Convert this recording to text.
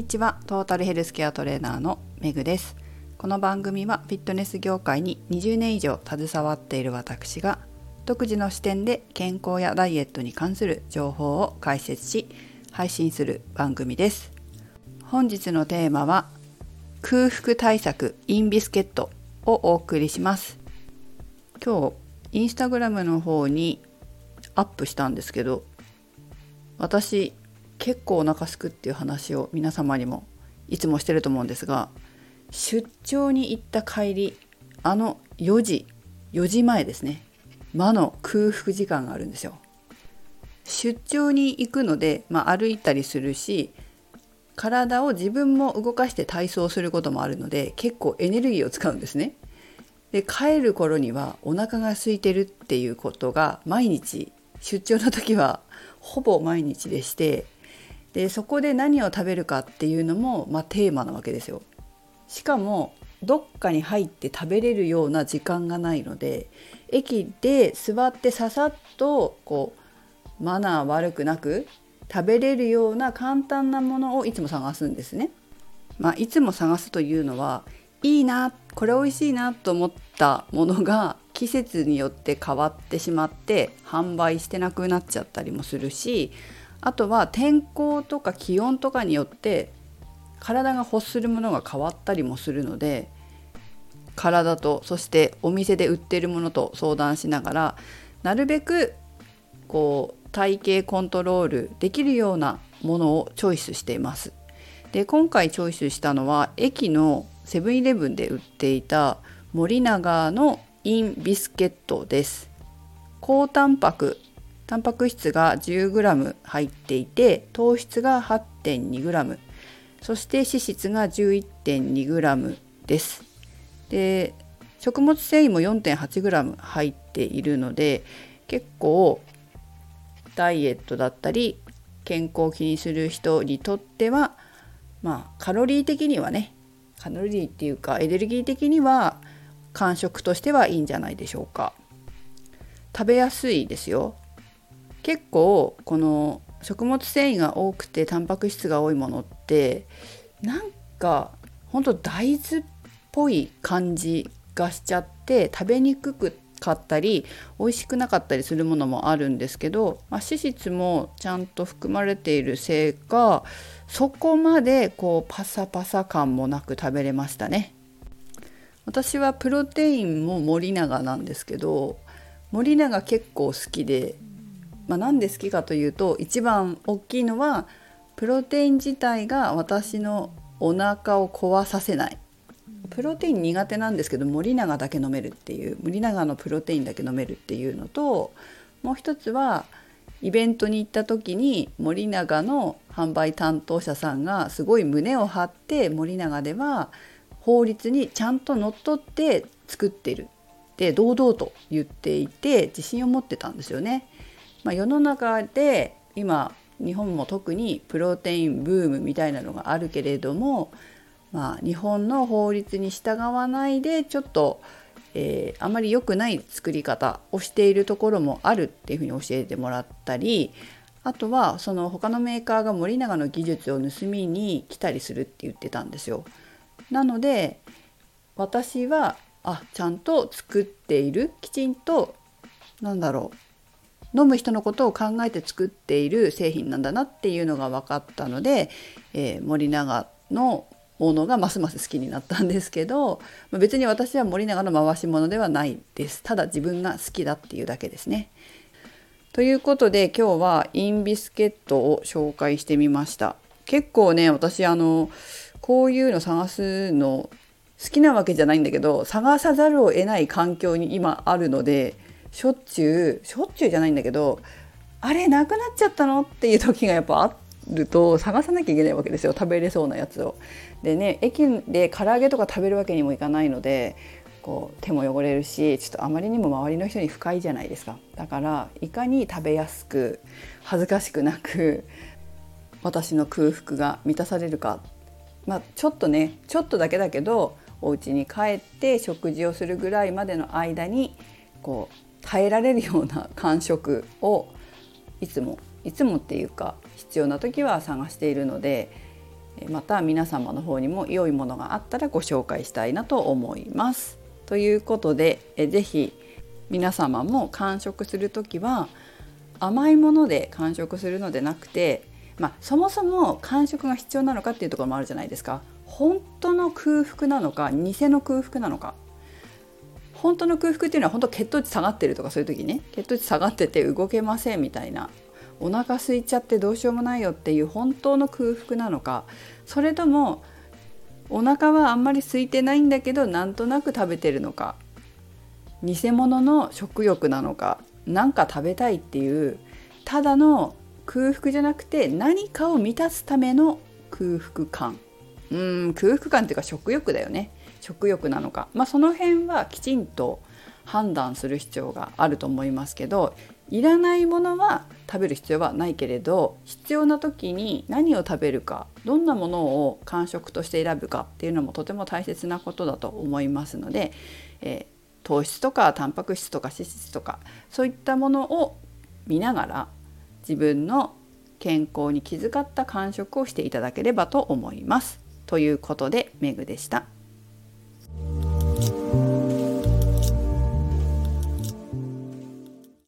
にちは。トータルヘルスケアトレーナーのめぐです。この番組はフィットネス業界に20年以上携わっている私が独自の視点で健康やダイエットに関する情報を解説し配信する番組です。本日のテーマは空腹対策インビスケットをお送りします。今日インスタグラムの方にアップしたんですけど私結構お腹すくっていう話を皆様にもいつもしてると思うんですが出張に行った帰りあの4時4時前ですね魔の空腹時間があるんですよ。出張に行くので、まあ、歩いたりするし体を自分も動かして体操することもあるので結構エネルギーを使うんですね。で帰る頃にはお腹が空いてるっていうことが毎日出張の時はほぼ毎日でしてでそこで何を食べるかっていうのも、まあ、テーマなわけですよ。しかもどっかに入って食べれるような時間がないので駅で座ってささっとこうマナー悪くなく食べれるような簡単なものをいつも探すんですね。まあ、いつも探すというのはいいなこれ美味しいなと思ったものが季節によって変わってしまって販売してなくなっちゃったりもするしあとは天候とか気温とかによって体が欲するものが変わったりもするので体とそしてお店で売ってるものと相談しながらなるべくこう体型コントロールできるようなものをチョイスしています。で今回チョイスしたのは駅のセブンイレブンで売っていた森永のインビスケットです。高タンパクタンパク質が 10g 入っていて糖質が 8.2g そして脂質が 11.2g です。で食物繊維も 4.8g 入っているので結構ダイエットだったり健康を気にする人にとってはまあカロリー的にはねカロリーっていうかエネルギー的には間食としてはいいんじゃないでしょうか食べやすいですよ結構この食物繊維が多くてタンパク質が多いものってなんかほんと大豆っぽい感じがしちゃって食べにくくかったり美味しくなかったりするものもあるんですけど、まあ、脂質もちゃんと含まれているせいかそこまでこうパサパサ感もなく食べれましたね。私はプロテインも森永なんですけど森永結構好きでまあ、なんで好きかというと一番大きいのはプロテイン自体が私のお腹を壊させないプロテイン苦手なんですけど森永だけ飲めるっていう森永のプロテインだけ飲めるっていうのともう一つはイベントに行った時に森永の販売担当者さんがすごい胸を張って森永では法律にちゃんとのっとって作ってるって堂々と言っていて自信を持ってたんですよね。まあ、世の中で今日本も特にプロテインブームみたいなのがあるけれども、まあ、日本の法律に従わないでちょっと、えー、あまり良くない作り方をしているところもあるっていうふうに教えてもらったりあとはその他のメーカーが森永の技術を盗みに来たりするって言ってたんですよ。なので私はあちゃんと作っているきちんとなんだろう飲む人のことを考えて作っている製品なんだなっていうのが分かったので、えー、森永のものがますます好きになったんですけど別に私は森永の回し物ではないですただ自分が好きだっていうだけですね。ということで今日はインビスケットを紹介してみました。結構ね私あのこういうの探すの好きなわけじゃないんだけど探さざるを得ない環境に今あるのでしょっちゅうしょっちゅうじゃないんだけどあれなくなっちゃったのっていう時がやっぱあると探さなきゃいけないわけですよ食べれそうなやつを。でね駅で唐揚げとか食べるわけにもいかないのでこう手も汚れるしちょっとあまりにも周りの人に不快じゃないですかだからいかに食べやすく恥ずかしくなく私の空腹が満たされるかまあちょっとねちょっとだけだけどお家に帰って食事をするぐらいまでの間にこう耐えられるような感触をいつもいつもっていうか必要な時は探しているのでまた皆様の方にも良いものがあったらご紹介したいなと思います。ということで是非皆様も完食する時は甘いもので完食するのでなくて、まあ、そもそも完食が必要なのかっていうところもあるじゃないですか。本当の空腹なのか偽の空腹なのか本当の空腹っていうのは本当血糖値下がってるとかそういう時ね。血糖値下がってて動けませんみたいな。お腹空いちゃってどうしようもないよっていう本当の空腹なのか。それともお腹はあんまり空いてないんだけどなんとなく食べてるのか。偽物の食欲なのか。何か食べたいっていう。ただの空腹じゃなくて何かを満たすための空腹感。うん空腹感っていうか食欲だよね。食欲なのか、まあ、その辺はきちんと判断する必要があると思いますけどいらないものは食べる必要はないけれど必要な時に何を食べるかどんなものを間食として選ぶかっていうのもとても大切なことだと思いますので、えー、糖質とかタンパク質とか脂質とかそういったものを見ながら自分の健康に気遣った間食をしていただければと思います。ということでメグでした。